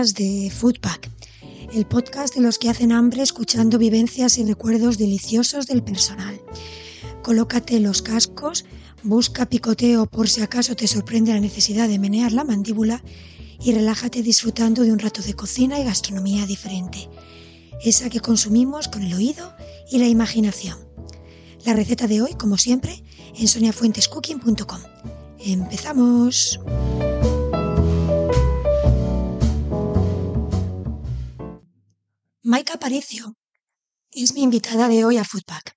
más de Foodpack, el podcast de los que hacen hambre escuchando vivencias y recuerdos deliciosos del personal. Colócate los cascos, busca picoteo por si acaso te sorprende la necesidad de menear la mandíbula y relájate disfrutando de un rato de cocina y gastronomía diferente, esa que consumimos con el oído y la imaginación. La receta de hoy, como siempre, en soniafuentescooking.com. ¡Empezamos! Aparicio es mi invitada de hoy a Foodpack.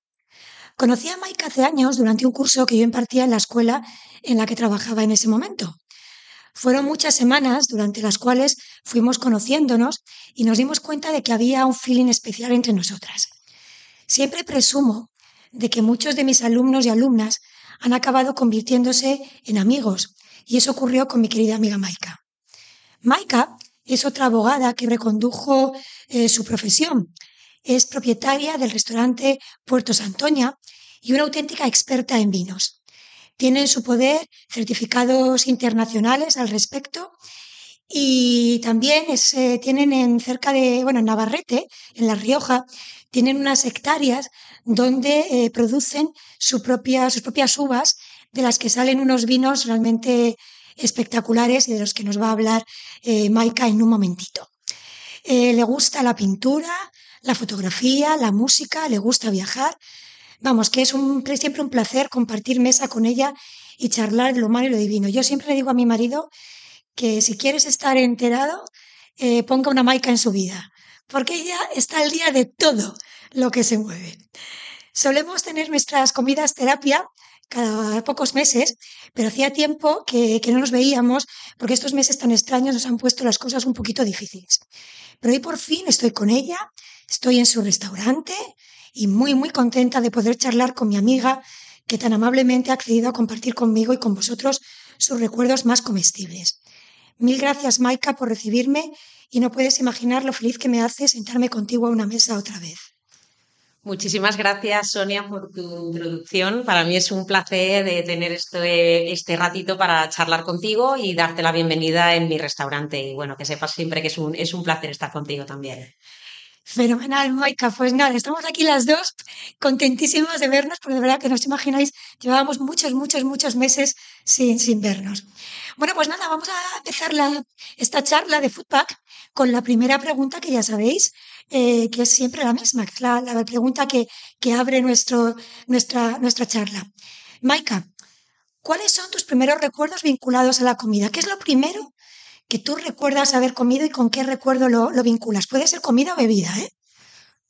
Conocí a Maika hace años durante un curso que yo impartía en la escuela en la que trabajaba en ese momento. Fueron muchas semanas durante las cuales fuimos conociéndonos y nos dimos cuenta de que había un feeling especial entre nosotras. Siempre presumo de que muchos de mis alumnos y alumnas han acabado convirtiéndose en amigos y eso ocurrió con mi querida amiga Maika. Maika es otra abogada que recondujo eh, su profesión. Es propietaria del restaurante Puerto Santoña y una auténtica experta en vinos. Tiene en su poder certificados internacionales al respecto y también eh, tienen en cerca de, bueno, en Navarrete, en La Rioja, tienen unas hectáreas donde eh, producen sus propias uvas, de las que salen unos vinos realmente espectaculares y de los que nos va a hablar eh, Maika en un momentito. Eh, le gusta la pintura, la fotografía, la música, le gusta viajar. Vamos, que es siempre un placer compartir mesa con ella y charlar lo malo y lo divino. Yo siempre le digo a mi marido que si quieres estar enterado, eh, ponga una Maika en su vida, porque ella está al día de todo lo que se mueve. Solemos tener nuestras comidas terapia cada pocos meses, pero hacía tiempo que, no nos veíamos porque estos meses tan extraños nos han puesto las cosas un poquito difíciles. Pero hoy por fin estoy con ella, estoy en su restaurante y muy, muy contenta de poder charlar con mi amiga que tan amablemente ha accedido a compartir conmigo y con vosotros sus recuerdos más comestibles. Mil gracias, Maika, por recibirme y no puedes imaginar lo feliz que me hace sentarme contigo a una mesa otra vez. Muchísimas gracias, Sonia, por tu introducción. Para mí es un placer de tener este, este ratito para charlar contigo y darte la bienvenida en mi restaurante. Y bueno, que sepas siempre que es un, es un placer estar contigo también. Fenomenal, Maika. Pues nada, estamos aquí las dos contentísimas de vernos, porque de verdad que no os imagináis, llevábamos muchos, muchos, muchos meses sin, sin vernos. Bueno, pues nada, vamos a empezar esta charla de Foodpack con la primera pregunta que ya sabéis, eh, que es siempre la misma, que es la, pregunta que, que abre nuestro, nuestra, nuestra charla. Maika, ¿cuáles son tus primeros recuerdos vinculados a la comida? ¿Qué es lo primero que tú recuerdas haber comido y con qué recuerdo lo, lo vinculas? Puede ser comida o bebida, ¿eh?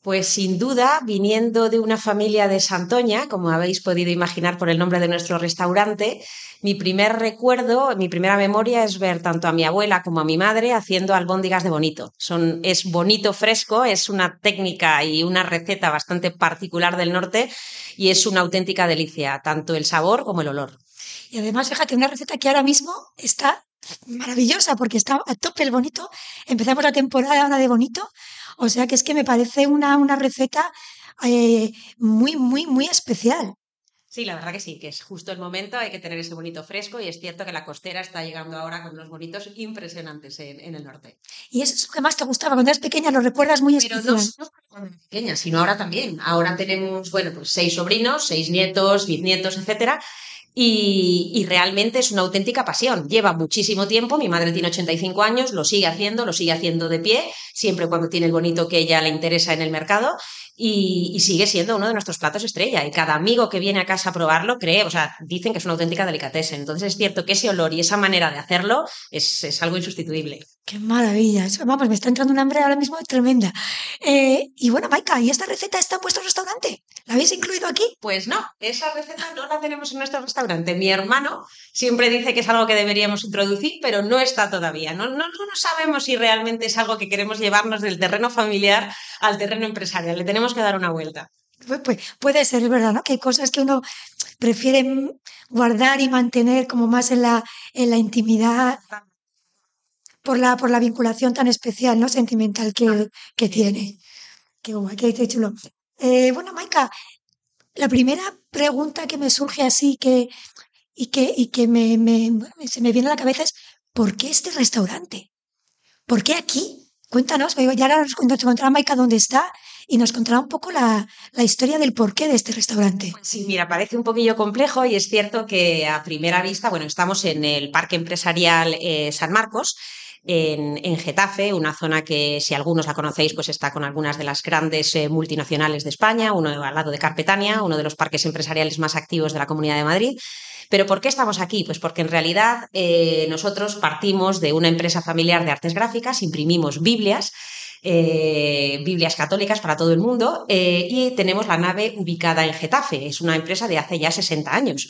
Pues sin duda, viniendo de una familia de Santoña, como habéis podido imaginar por el nombre de nuestro restaurante, mi primer recuerdo, mi primera memoria es ver tanto a mi abuela como a mi madre haciendo albóndigas de bonito. Son, es bonito fresco, es una técnica y una receta bastante particular del norte y es una auténtica delicia, tanto el sabor como el olor. Y además, fíjate, una receta que ahora mismo está maravillosa porque está a tope el bonito. Empezamos la temporada ahora de bonito o sea que es que me parece una, una receta eh, muy, muy, muy especial. Sí, la verdad que sí, que es justo el momento, hay que tener ese bonito fresco y es cierto que la costera está llegando ahora con unos bonitos impresionantes en, el norte. Y eso es lo que más te gustaba cuando eras pequeña, lo recuerdas muy Pero no, no cuando pequeña, sino ahora también. Ahora tenemos, bueno, pues seis sobrinos, seis nietos, bisnietos, etcétera, y, realmente es una auténtica pasión. Lleva muchísimo tiempo, mi madre tiene 85 años, lo sigue haciendo, lo sigue haciendo de pie, siempre cuando tiene el bonito que ella le interesa en el mercado y, sigue siendo uno de nuestros platos estrella. Y cada amigo que viene a casa a probarlo cree, o sea, dicen que es una auténtica delicatessen. Entonces es cierto que ese olor y esa manera de hacerlo es, es algo insustituible. Qué maravilla. Vamos, me está entrando un hambre ahora mismo tremenda. Eh, y bueno, Maika, ¿y esta receta está en vuestro restaurante? ¿La habéis incluido aquí? Pues no, esa receta no la tenemos en nuestro restaurante. Mi hermano siempre dice que es algo que deberíamos introducir, pero no está todavía. No, no, no sabemos si realmente es algo que queremos llevarnos del terreno familiar al terreno empresarial. Le tenemos que dar una vuelta. Pues, pues, puede ser, ¿verdad? ¿no? Que hay cosas que uno prefiere guardar y mantener como más en la, en la intimidad por la, por la vinculación tan especial, ¿no? Sentimental que, que tiene. Qué guay, qué chulo. Eh, bueno, Maika, la primera pregunta que me surge así que, y que, y que me, me, se me viene a la cabeza es, ¿por qué este restaurante? ¿Por qué aquí? Cuéntanos, ya ahora nos contará Maika dónde está y nos contará un poco la, historia del porqué de este restaurante. Pues sí, mira, parece un poquillo complejo y es cierto que a primera vista, bueno, estamos en el Parque Empresarial eh, San Marcos, en, Getafe, una zona que si algunos la conocéis, pues está con algunas de las grandes eh, multinacionales de España, uno al lado de Carpetania, uno de los parques empresariales más activos de la Comunidad de Madrid. Pero ¿por qué estamos aquí? Pues porque en realidad eh, nosotros partimos de una empresa familiar de artes gráficas, imprimimos Biblias eh, Biblias católicas para todo el mundo y tenemos la nave ubicada en Getafe. Es una empresa de hace ya 60 años.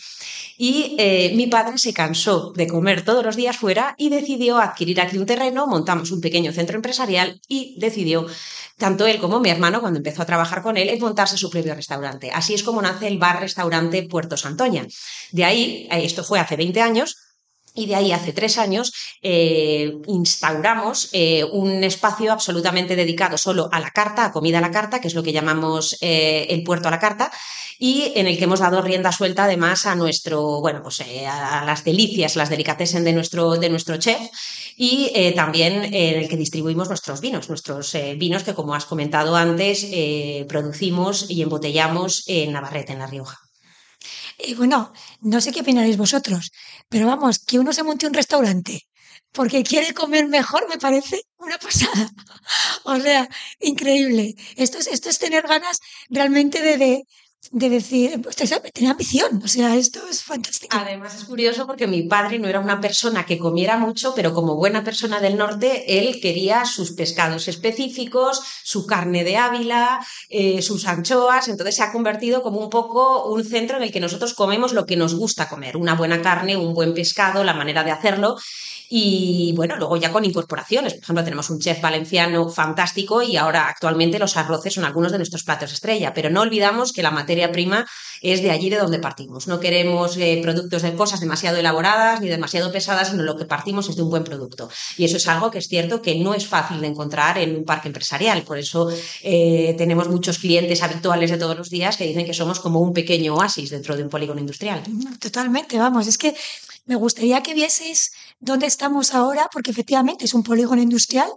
Y eh, mi padre se cansó de comer todos los días fuera y decidió adquirir aquí un terreno, montamos un pequeño centro empresarial y decidió, tanto él como mi hermano, cuando empezó a trabajar con él, montarse su propio restaurante. Así es como nace el bar-restaurante Puerto Santoña. De ahí, esto fue hace 20 años, y de ahí hace tres años eh, instauramos eh, un espacio absolutamente dedicado solo a la carta, a comida a la carta, que es lo que llamamos eh, el puerto a la carta, y en el que hemos dado rienda suelta además a nuestro, bueno, pues a las delicias, las delicatessen de nuestro, de nuestro chef, y también en el que distribuimos nuestros vinos, nuestros vinos que como has comentado antes, producimos y embotellamos en Navarrete, en La Rioja. Y bueno, no sé qué opinaréis vosotros, pero vamos, que uno se monte un restaurante porque quiere comer mejor, me parece una pasada. O sea, increíble. Esto es, esto es tener ganas realmente de decir, pues tener ambición, o sea, esto es fantástico. Además es curioso porque mi padre no era una persona que comiera mucho, pero como buena persona del norte, él quería sus pescados específicos, su carne de Ávila, eh, sus anchoas, entonces se ha convertido como un poco un centro en el que nosotros comemos lo que nos gusta comer, una buena carne, un buen pescado, la manera de hacerlo. Y bueno, luego ya con incorporaciones. Por ejemplo, tenemos un chef valenciano fantástico y ahora actualmente los arroces son algunos de nuestros platos estrella. Pero no olvidamos que la materia prima es de allí de donde partimos. No queremos eh, productos de cosas demasiado elaboradas ni demasiado pesadas, sino lo que partimos es de un buen producto. Y eso es algo que es cierto que no es fácil de encontrar en un parque empresarial. Por eso eh, tenemos muchos clientes habituales de todos los días que dicen que somos como un pequeño oasis dentro de un polígono industrial. Totalmente, vamos. Es que me gustaría que vieseis dónde estamos ahora, porque efectivamente es un polígono industrial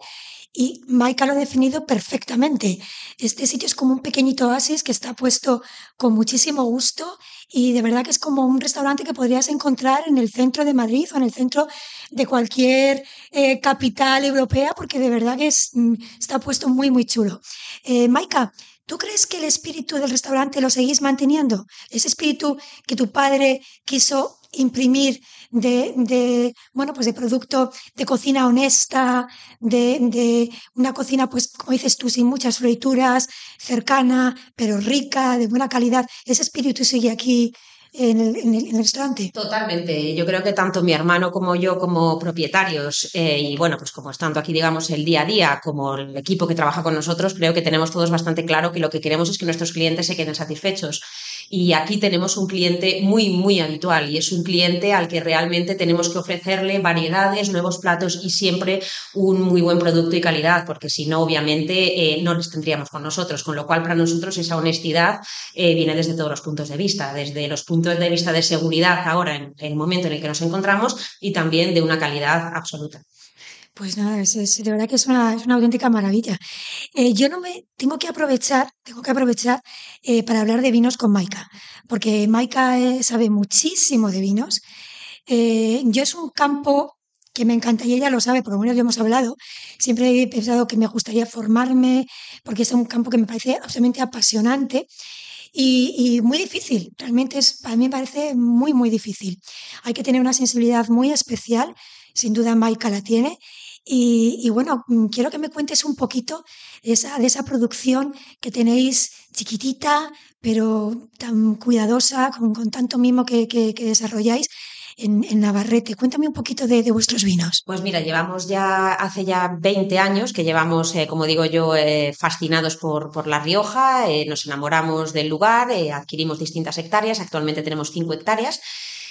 y Maika lo ha definido perfectamente. Este sitio es como un pequeñito oasis que está puesto con muchísimo gusto y de verdad que es como un restaurante que podrías encontrar en el centro de Madrid o en el centro de cualquier eh, capital europea porque de verdad que es, mm, está puesto muy, muy chulo. Eh, Maika, ¿Tú crees que el espíritu del restaurante lo seguís manteniendo? Ese espíritu que tu padre quiso imprimir de, bueno, pues de producto de cocina honesta, de, una cocina, pues como dices tú, sin muchas frituras, cercana, pero rica, de buena calidad. Ese espíritu sigue aquí en el, restaurante. Totalmente. Yo creo que tanto mi hermano como yo, como propietarios, eh, y bueno, pues como estando aquí, digamos, el día a día, como el equipo que trabaja con nosotros, creo que tenemos todos bastante claro que lo que queremos es que nuestros clientes se queden satisfechos. Y aquí tenemos un cliente muy, muy habitual y es un cliente al que realmente tenemos que ofrecerle variedades, nuevos platos y siempre un muy buen producto y calidad, porque si no, obviamente, eh, no les tendríamos con nosotros. Con lo cual, para nosotros esa honestidad eh, viene desde todos los puntos de vista, desde los puntos de vista de seguridad ahora en, el momento en el que nos encontramos y también de una calidad absoluta. Pues nada, es, de verdad que es una, auténtica maravilla. Eh, yo no me tengo que aprovechar, tengo que aprovechar eh, para hablar de vinos con Maika, porque Maika eh, sabe muchísimo de vinos. yo es un campo que me encanta y ella lo sabe, por lo menos ya hemos hablado. Siempre he pensado que me gustaría formarme, porque es un campo que me parece absolutamente apasionante y, muy difícil. Realmente es, para mí me parece muy, muy difícil. Hay que tener una sensibilidad muy especial, sin duda Maika la tiene. Y, bueno, mm, quiero que me cuentes un poquito de esa, de esa producción que tenéis chiquitita, pero tan cuidadosa, con, tanto mimo que, desarrolláis en, Navarrete. Cuéntame un poquito de, vuestros vinos. Pues mira, llevamos ya hace ya 20 años que llevamos, eh, como digo yo, eh, fascinados por, por, La Rioja, eh, nos enamoramos del lugar, adquirimos distintas hectáreas, actualmente tenemos 5 hectáreas.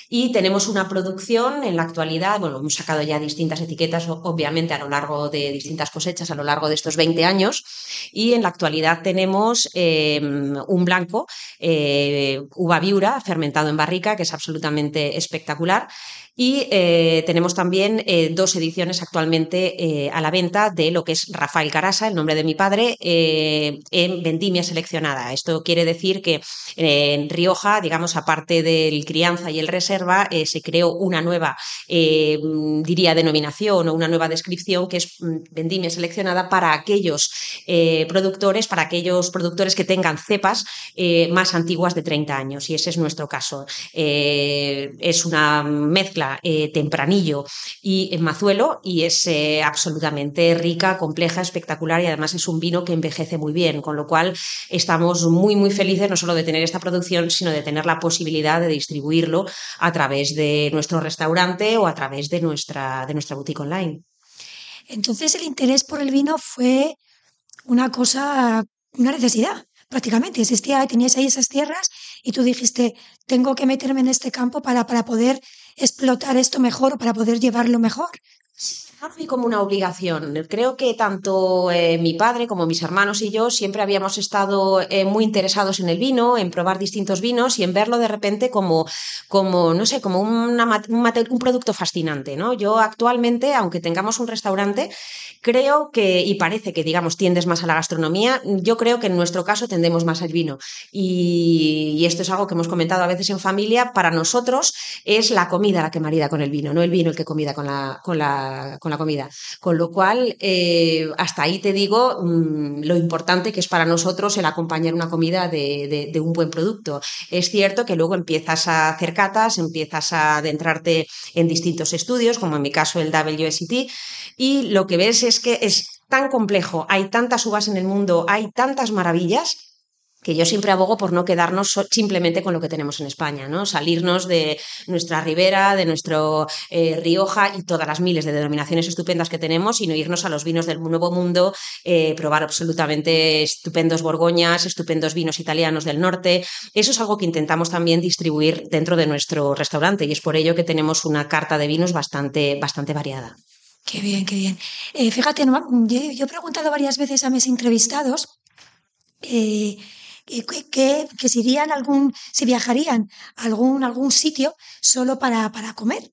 Y tenemos una producción en la actualidad, bueno, hemos sacado ya distintas etiquetas, obviamente, a lo largo de distintas cosechas, a lo largo de estos 20 años, y en la actualidad tenemos em, un blanco, eh, uva viura, fermentado en barrica, que es absolutamente espectacular. Y eh, tenemos también eh, dos ediciones actualmente a la venta de lo que es Rafael Carasa, el nombre de mi padre, en vendimia seleccionada. Esto quiere decir que en Rioja, digamos, aparte del crianza y el reserva, se creó una nueva, diría, denominación o una nueva descripción que es mm, vendimia seleccionada para aquellos productores, para aquellos productores que tengan cepas más antiguas de 30 años. Y ese es nuestro caso. es una mezcla eh, tempranillo y mazuelo y es eh, absolutamente rica, compleja, espectacular y además es un vino que envejece muy bien, con lo cual estamos muy, muy felices no solo de tener esta producción, sino de tener la posibilidad de distribuirlo a través de nuestro restaurante o a través de nuestra, de nuestra boutique online. Entonces el interés por el vino fue una cosa, una necesidad prácticamente. Existía, tenías ahí esas tierras y tú dijiste, tengo que meterme en este campo para, para poder explotar esto mejor o para poder llevarlo mejor. Sí, como una obligación. Creo que tanto eh, mi padre como mis hermanos y yo siempre habíamos estado eh, muy interesados en el vino, en probar distintos vinos y en verlo de repente como, como no sé, como un, producto fascinante. ¿no? Yo actualmente, aunque tengamos un restaurante, creo que, y parece que, digamos, tiendes más a la gastronomía, yo creo que en nuestro caso tendemos más al vino. Y, esto es algo que hemos comentado a veces en familia, para nosotros es la comida la que marida con el vino, no el vino el que comida con la comida. Con lo cual, eh, hasta ahí te digo mm, lo importante que es para nosotros el acompañar una comida de, un buen producto. Es cierto que luego empiezas a hacer catas, empiezas a adentrarte en distintos estudios, como en mi caso el WSET, y lo que ves es que es tan complejo, hay tantas uvas en el mundo, hay tantas maravillas que yo siempre abogo por no quedarnos simplemente con lo que tenemos en España, ¿no? Salirnos de nuestra ribera, de nuestro eh, Rioja y todas las miles de denominaciones estupendas que tenemos, sino irnos a los vinos del Nuevo Mundo, eh, probar absolutamente estupendos borgoñas, estupendos vinos italianos del norte. Eso es algo que intentamos también distribuir dentro de nuestro restaurante y es por ello que tenemos una carta de vinos bastante, bastante variada. Qué bien, qué bien. Eh, fíjate, yo, he preguntado varias veces a mis entrevistados eh, que, que, si irían algún, si viajarían a algún, algún sitio solo para, para comer.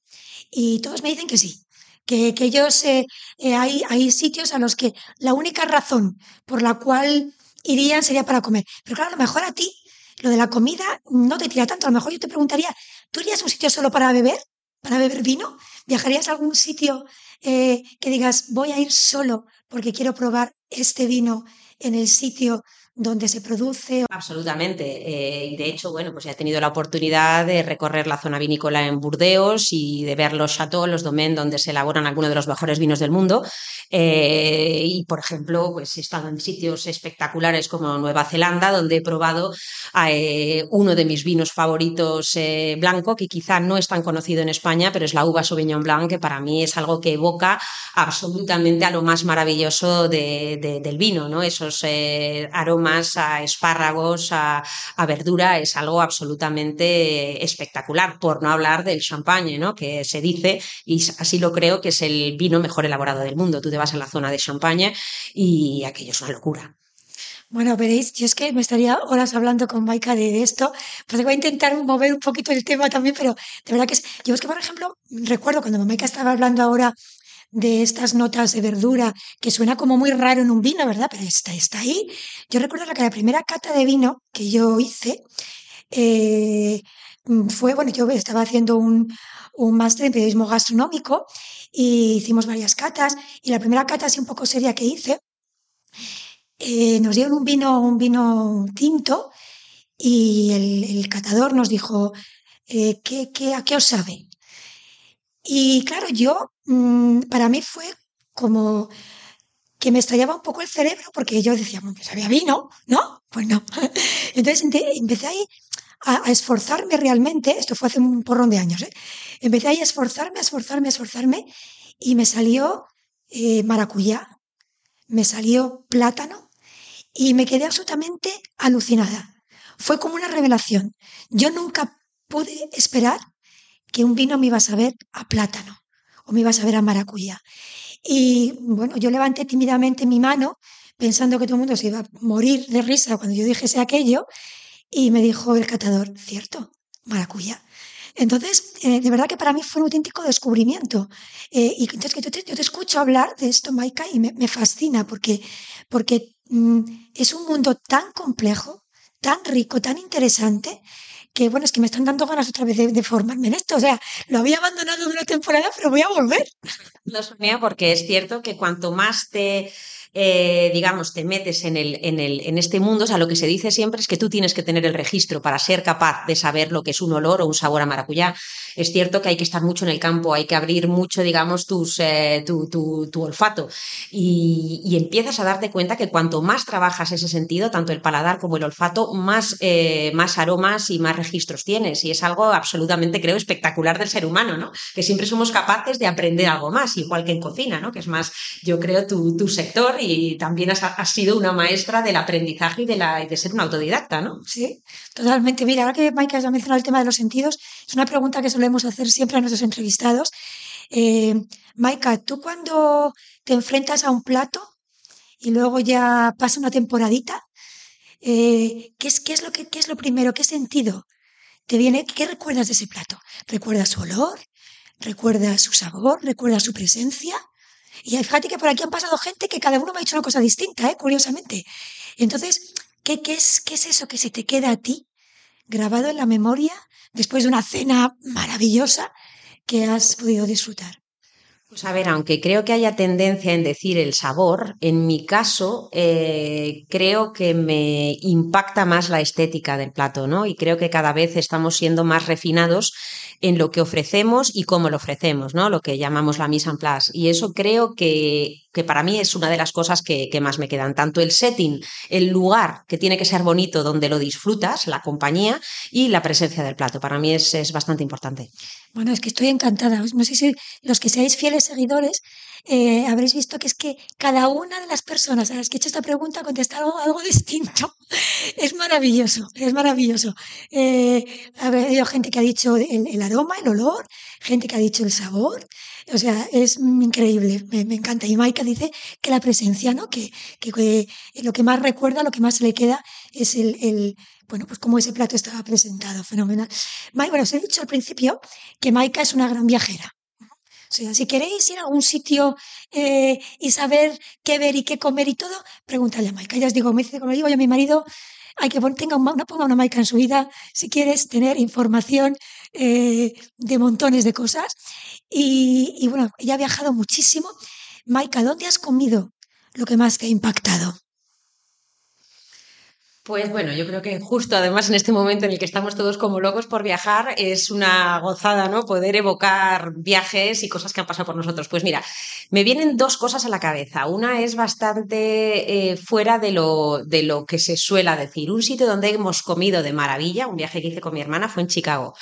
Y todos me dicen que sí, que, que ellos eh, hay, hay sitios a los que la única razón por la cual irían sería para comer. Pero claro, a lo mejor a ti lo de la comida no te tira tanto. A lo mejor yo te preguntaría, ¿tú irías a un sitio solo para beber? ¿Para beber vino? ¿Viajarías a algún sitio eh, que digas, voy a ir solo porque quiero probar este vino en el sitio donde se produce. Absolutamente. Eh, y de hecho, bueno, pues he tenido la oportunidad de recorrer la zona vinícola en Burdeos y de ver los chateaux, los domaines donde se elaboran algunos de los mejores vinos del mundo. Eh, y, por ejemplo, pues he estado en sitios espectaculares como Nueva Zelanda, donde he probado eh, uno de mis vinos favoritos blanco, que quizá no es tan conocido en España, pero es la uva Sauvignon Blanc, que para mí es algo que evoca absolutamente a lo más maravilloso del vino, ¿no? Esos aromas más a espárragos, a, verdura, es algo absolutamente espectacular, por no hablar del champagne, ¿no? que se dice, y así lo creo, que es el vino mejor elaborado del mundo. Tú te vas a la zona de champagne y aquello es una locura. Bueno, veréis, yo es que me estaría horas hablando con Maika de esto, pues voy a intentar mover un poquito el tema también, pero de verdad que es, yo es que, por ejemplo, recuerdo cuando Maika estaba hablando ahora de estas notas de verdura, que suena como muy raro en un vino, ¿verdad? Pero está, está ahí. Yo recuerdo que la primera cata de vino que yo hice eh, fue, bueno, yo estaba haciendo un, un máster en periodismo gastronómico y hicimos varias catas y la primera cata así un poco seria que hice, eh, nos dieron un vino, un vino tinto y el, catador nos dijo, eh, ¿qué, qué, ¿a qué os sabe? Y claro, yo, mm, para mí fue como que me estallaba un poco el cerebro porque yo decía, bueno, pues había vino, ¿no? Pues no. Entonces empecé ahí a, esforzarme realmente, esto fue hace un porrón de años, ¿eh? empecé ahí a esforzarme, a esforzarme, a esforzarme y me salió eh, maracuyá, me salió plátano y me quedé absolutamente alucinada. Fue como una revelación. Yo nunca pude esperar que un vino me iba a saber a plátano o me iba a saber a maracuyá. Y bueno, yo levanté tímidamente mi mano pensando que todo el mundo se iba a morir de risa cuando yo dijese aquello y me dijo el catador, cierto, maracuyá. Entonces, eh, de verdad que para mí fue un auténtico descubrimiento. Eh, y entonces que yo te, escucho hablar de esto, Maika, y me, fascina porque, porque mm, es un mundo tan complejo, tan rico, tan interesante, que bueno, es que me están dando ganas otra vez de, formarme en esto. O sea, lo había abandonado una temporada, pero voy a volver. No, Sonia, porque es cierto que cuanto más te eh, digamos, te metes en, el, en, el, en este mundo, o sea, lo que se dice siempre es que tú tienes que tener el registro para ser capaz de saber lo que es un olor o un sabor a maracuyá. Es cierto que hay que estar mucho en el campo, hay que abrir mucho, digamos, eh, tu, tu, olfato y, y, empiezas a darte cuenta que cuanto más trabajas ese sentido, tanto el paladar como el olfato, más, eh, más aromas y más registros tienes. Y es algo absolutamente, creo, espectacular del ser humano, ¿no? Que siempre somos capaces de aprender algo más, igual que en cocina, ¿no? Que es más, yo creo, tu, tu sector y también has, sido una maestra del aprendizaje y de, ser una autodidacta, ¿no? Sí, totalmente. Mira, ahora que Maika has mencionado el tema de los sentidos, es una pregunta que solemos hacer siempre a nuestros entrevistados. Eh, Maika, ¿tú cuando te enfrentas a un plato y luego ya pasa una temporadita, eh, ¿qué, es, lo ¿qué es lo primero? ¿Qué sentido te viene? ¿Qué recuerdas de ese plato? ¿Recuerdas su olor? ¿Recuerdas su sabor? ¿Recuerdas su presencia? Y fíjate que por aquí han pasado gente que cada uno me ha dicho una cosa distinta, ¿eh? curiosamente. Entonces, ¿qué, qué, es, ¿qué es eso que se te queda a ti grabado en la memoria después de una cena maravillosa que has podido disfrutar? Pues a ver, aunque creo que haya tendencia en decir el sabor, en mi caso eh, creo que me impacta más la estética del plato, ¿no? Y creo que cada vez estamos siendo más refinados en lo que ofrecemos y cómo lo ofrecemos, ¿no? Lo que llamamos la mise en place. Y eso creo que, que para mí es una de las cosas que, que, más me quedan. Tanto el setting, el lugar que tiene que ser bonito donde lo disfrutas, la compañía y la presencia del plato. Para mí es, es bastante importante. Bueno, es que estoy encantada. No sé si los que seáis fieles seguidores eh, habréis visto que es que cada una de las personas a las que he hecho esta pregunta contesta algo, algo distinto. Es maravilloso, es maravilloso. Eh, ha habido gente que ha dicho el, aroma, el olor, gente que ha dicho el sabor. O sea, es increíble, me, encanta. Y Maika dice que la presencia, ¿no? Que, que, lo que más recuerda, lo que más le queda es el, bueno, pues cómo ese plato estaba presentado, fenomenal. bueno, os he dicho al principio que Maika es una gran viajera. Sea, si queréis ir a algún sitio eh, y saber qué ver y qué comer y todo, pregúntale a Maika. Ya os digo, me dice, como digo yo a mi marido, hay que poner, tenga una, ponga una Maika en su vida si quieres tener información eh, de montones de cosas. Y, y bueno, ella ha viajado muchísimo. Maika, ¿dónde has comido lo que más te ha impactado? Pues bueno, yo creo que justo además en este momento en el que estamos todos como locos por viajar, es una gozada, ¿no? Poder evocar viajes y cosas que han pasado por nosotros. Pues mira, me vienen dos cosas a la cabeza. Una es bastante eh, fuera de lo, de lo que se suele decir. Un sitio donde hemos comido de maravilla, un viaje que hice con mi hermana, fue en Chicago.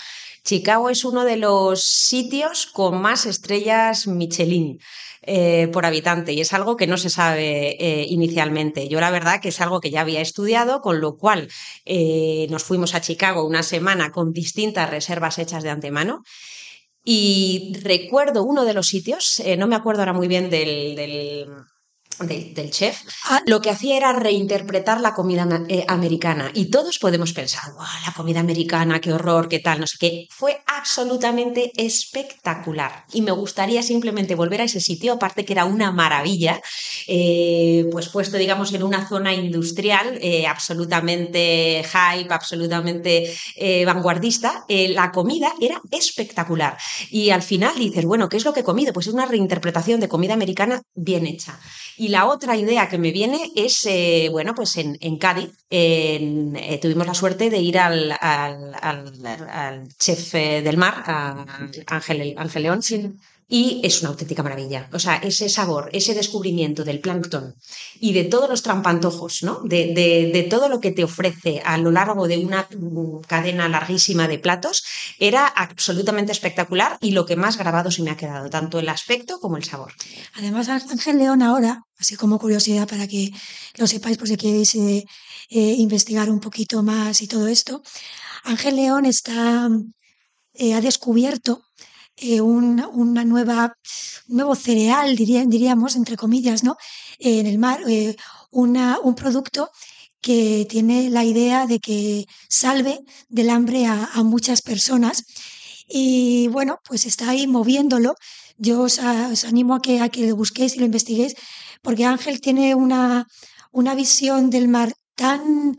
Chicago es uno de los sitios con más estrellas Michelin. Eh, por habitante y es algo que no se sabe eh, inicialmente. Yo la verdad que es algo que ya había estudiado, con lo cual eh, nos fuimos a Chicago una semana con distintas reservas hechas de antemano. Y recuerdo uno de los sitios, no me acuerdo ahora muy bien del del chef, ah. lo que hacía era reinterpretar la comida eh, americana. Y todos podemos pensar, wow, la comida americana, qué horror, qué tal, no sé qué. Fue absolutamente espectacular. Y me gustaría simplemente volver a ese sitio, aparte que era una maravilla, eh, pues puesto, digamos, en una zona industrial eh, absolutamente hype, absolutamente vanguardista. la comida era espectacular. Y al final dices, bueno, ¿qué es lo que he comido? Pues es una reinterpretación de comida americana bien hecha. Y la otra idea que me viene es, eh, bueno, pues en, Cádiz eh, tuvimos la suerte de ir al, chef eh, del mar, a Ángel, Ángel León, y es una auténtica maravilla. O sea, ese sabor, ese descubrimiento del plancton y de todos los trampantojos, ¿no? De, de, todo lo que te ofrece a lo largo de una cadena larguísima de platos, era absolutamente espectacular y lo que más grabado se me ha quedado, tanto el aspecto como el sabor. Además, Ángel León ahora, así como curiosidad para que lo sepáis por si queréis eh, eh, investigar un poquito más y todo esto, Ángel León está eh, ha descubierto eh, un, una nueva, nuevo cereal, diríamos, entre comillas, ¿no? en el mar, una, un producto que tiene la idea de que salve del hambre a, a muchas personas. Y bueno, pues está ahí moviéndolo. Yo os, os animo a que, a que lo busquéis y lo investiguéis, porque Ángel tiene una, una visión del mar tan...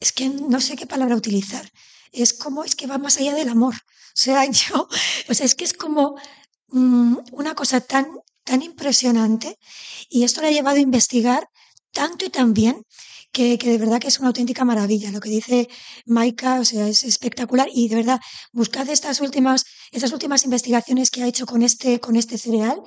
Es que no sé qué palabra utilizar. Es como, es que va más allá del amor. O sea, yo, es que es como mm, una cosa tan, tan impresionante y esto le ha llevado a investigar tanto y tan bien que, que, de verdad que es una auténtica maravilla. Lo que dice Maika, o sea, es espectacular y de verdad buscad estas últimas, estas últimas investigaciones que ha hecho con este, con este cereal,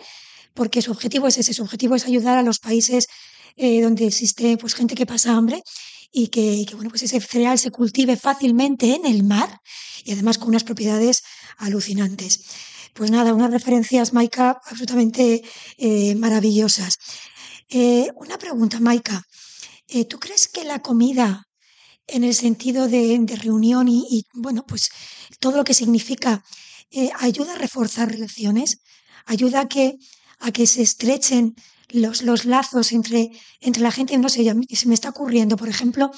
porque su objetivo es ese, su objetivo es ayudar a los países eh, donde existe pues, gente que pasa hambre y que, que, bueno, pues ese cereal se cultive fácilmente en el mar y además con unas propiedades alucinantes. Pues nada, unas referencias, Maika, absolutamente eh, maravillosas. Eh, una pregunta, Maika. Eh, ¿Tú crees que la comida, en el sentido de, reunión y, bueno, pues todo lo que significa, ayuda a reforzar relaciones? ¿Ayuda a que, a que se estrechen los, los lazos entre, entre la gente? No sé, se me está ocurriendo, por ejemplo,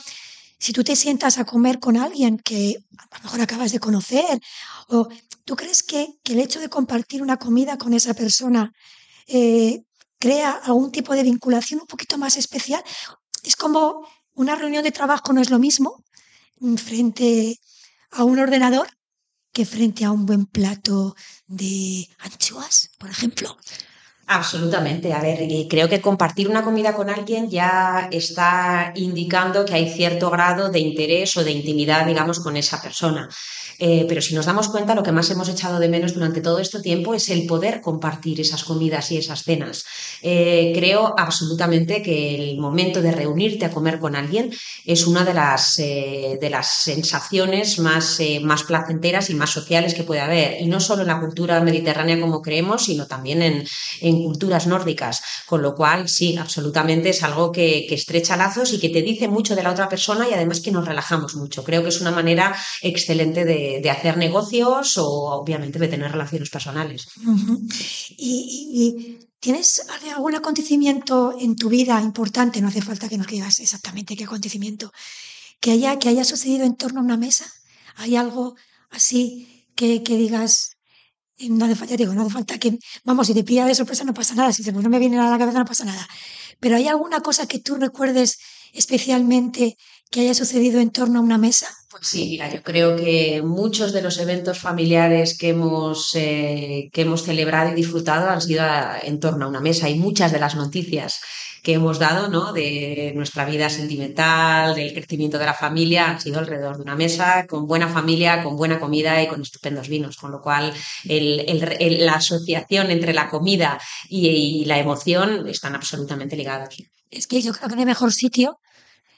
si tú te sientas a comer con alguien que a lo mejor acabas de conocer, o tú crees que, que el hecho de compartir una comida con esa persona eh, crea algún tipo de vinculación un poquito más especial. Es como una reunión de trabajo no es lo mismo frente a un ordenador que frente a un buen plato de anchoas, por ejemplo. Absolutamente. A ver, creo que compartir una comida con alguien ya está indicando que hay cierto grado de interés o de intimidad, digamos, con esa persona. Eh, pero si nos damos cuenta, lo que más hemos echado de menos durante todo este tiempo es el poder compartir esas comidas y esas cenas. Eh, creo absolutamente que el momento de reunirte a comer con alguien es una de las, eh, de las sensaciones más, eh, más placenteras y más sociales que puede haber. Y no solo en la cultura mediterránea como creemos, sino también en, en culturas nórdicas. Con lo cual, sí, absolutamente es algo que, estrecha lazos y que te dice mucho de la otra persona y además que nos relajamos mucho. Creo que es una manera excelente de hacer negocios o obviamente de tener relaciones personales. ¿Y, tienes algún acontecimiento en tu vida importante? No hace falta que nos digas exactamente qué acontecimiento, que haya, que haya sucedido en torno a una mesa. ¿Hay algo así que, digas, no hace falta, digo, no hace falta que, vamos, si te pilla de sorpresa no pasa nada, si pues no me viene a la cabeza no pasa nada. Pero ¿hay alguna cosa que tú recuerdes especialmente que haya sucedido en torno a una mesa? Pues sí, mira, yo creo que muchos de los eventos familiares que hemos, eh, que hemos celebrado y disfrutado han sido en torno a una mesa y muchas de las noticias que hemos dado ¿no? de nuestra vida sentimental, del crecimiento de la familia, han sido alrededor de una mesa, con buena familia, con buena comida y con estupendos vinos. Con lo cual, la asociación entre la comida y, y, la emoción están absolutamente ligados. Es que yo creo que no hay mejor sitio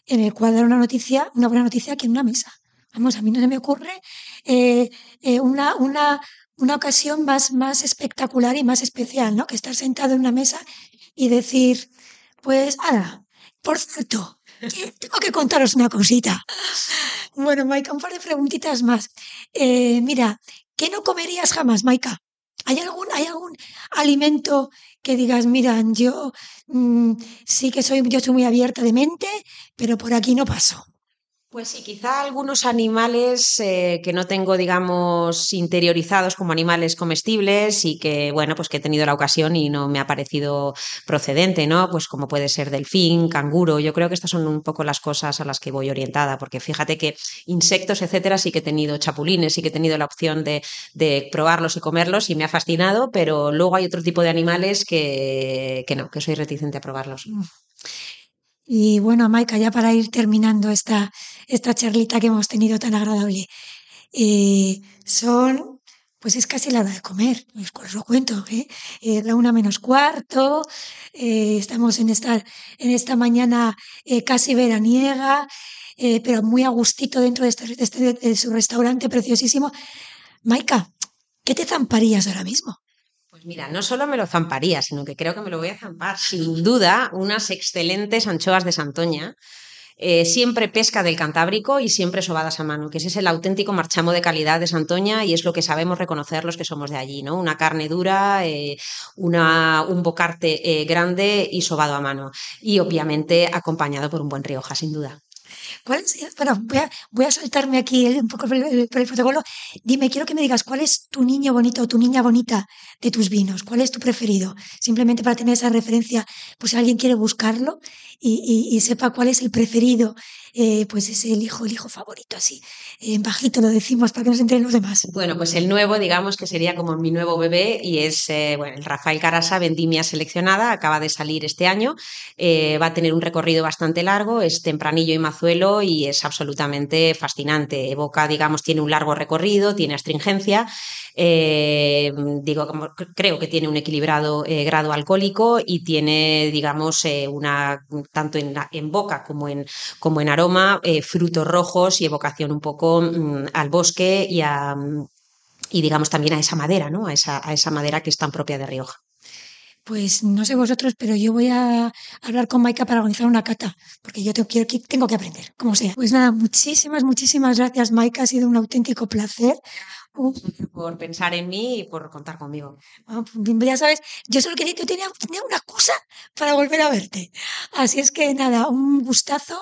en el cual dar una noticia, una buena noticia, que en una mesa. Vamos, a mí no se me ocurre eh, eh, una, una, una ocasión más, más espectacular y más especial, ¿no? Que estar sentado en una mesa y decir, pues, ahora, por cierto, tengo que contaros una cosita. Bueno, Maika, un par de preguntitas más. Eh, mira, ¿qué no comerías jamás, Maika? ¿Hay algún, ¿Hay algún alimento que digas, mira, yo mmm, sí que soy, yo soy muy abierta de mente, pero por aquí no paso? Pues sí, quizá algunos animales eh, que no tengo, digamos, interiorizados como animales comestibles y que, bueno, pues que he tenido la ocasión y no me ha parecido procedente, ¿no? Pues como puede ser delfín, canguro. Yo creo que estas son un poco las cosas a las que voy orientada, porque fíjate que insectos, etcétera, sí que he tenido chapulines, sí que he tenido la opción de, de probarlos y comerlos y me ha fascinado, pero luego hay otro tipo de animales que, que no, que soy reticente a probarlos. Y bueno, Maika, ya para ir terminando esta, esta charlita que hemos tenido tan agradable, eh, son, pues es casi la hora de comer, os lo cuento, ¿eh? eh la una menos cuarto, eh, estamos en esta, en esta mañana casi veraniega, pero muy a gustito dentro de, este, de, este, de su restaurante preciosísimo. Maika, ¿qué te zamparías ahora mismo? Mira, no solo me lo zamparía, sino que creo que me lo voy a zampar sin duda unas excelentes anchoas de Santoña eh, siempre pesca del Cantábrico y siempre sobadas a mano, que ese es el auténtico marchamo de calidad de Santoña y es lo que sabemos reconocer los que somos de allí, ¿no? Una carne dura, eh, un bocarte eh, grande y sobado a mano. Y obviamente acompañado por un buen Rioja, sin duda. ¿Cuál es, bueno, voy a, voy a saltarme aquí un poco por el, protocolo. Dime, quiero que me digas cuál es tu niño bonito o tu niña bonita de tus vinos. ¿Cuál es tu preferido? Simplemente para tener esa referencia, pues si alguien quiere buscarlo y, y, sepa cuál es el preferido eh, pues es el hijo, el hijo favorito, así. En bajito lo decimos para que nos enteren los demás. Bueno, pues el nuevo, digamos que sería como mi nuevo bebé y es, eh, bueno, el Rafael Carasa, vendimia seleccionada, acaba de salir este año, eh, va a tener un recorrido bastante largo, es tempranillo y mazuelo y es absolutamente fascinante. Evoca, digamos, tiene un largo recorrido, tiene astringencia eh, digo, creo que tiene un equilibrado eh, grado alcohólico y tiene, digamos, eh, una, tanto en, boca como en, como en aroma, frutos rojos y evocación un poco mm, al bosque y a, y digamos también a esa madera, ¿no? A esa, a esa madera que es tan propia de Rioja. Pues no sé vosotros, pero yo voy a hablar con Maika para organizar una cata, porque yo tengo, quiero, tengo que aprender, como sea. Pues nada, muchísimas, muchísimas gracias, Maika. Ha sido un auténtico placer. Por pensar en mí y por contar conmigo. Bueno, ya sabes, yo solo quería que tenía, tenía una cosa para volver a verte. Así es que nada, un gustazo.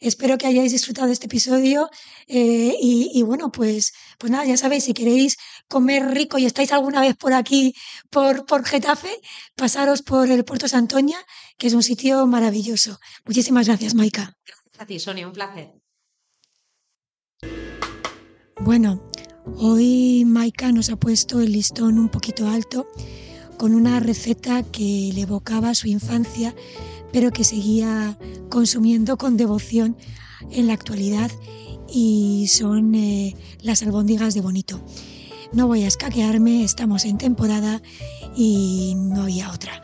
Espero que hayáis disfrutado de este episodio. Eh, y, y, bueno, pues, pues nada, ya sabéis, si queréis comer rico y estáis alguna vez por aquí, por, por Getafe, pasaros por el Puerto Santoña, que es un sitio maravilloso. Muchísimas gracias, Maika. Gracias a ti, Sonia, un placer. Bueno, Hoy Maika nos ha puesto el listón un poquito alto con una receta que le evocaba su infancia, pero que seguía consumiendo con devoción en la actualidad y son eh, las albóndigas de Bonito. No voy a escaquearme, estamos en temporada y no había otra.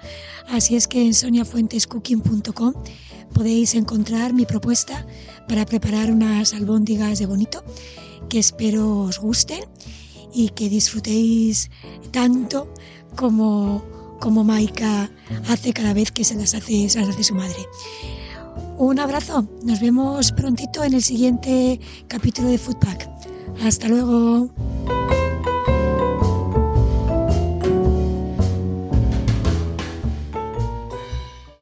Así es que en soniafuentescooking.com podéis encontrar mi propuesta para preparar unas albóndigas de Bonito que espero os gusten y que disfrutéis tanto como, como Maika hace cada vez que se las hace, se las hace su madre. Un abrazo, nos vemos prontito en el siguiente capítulo de Foodpack. Hasta luego.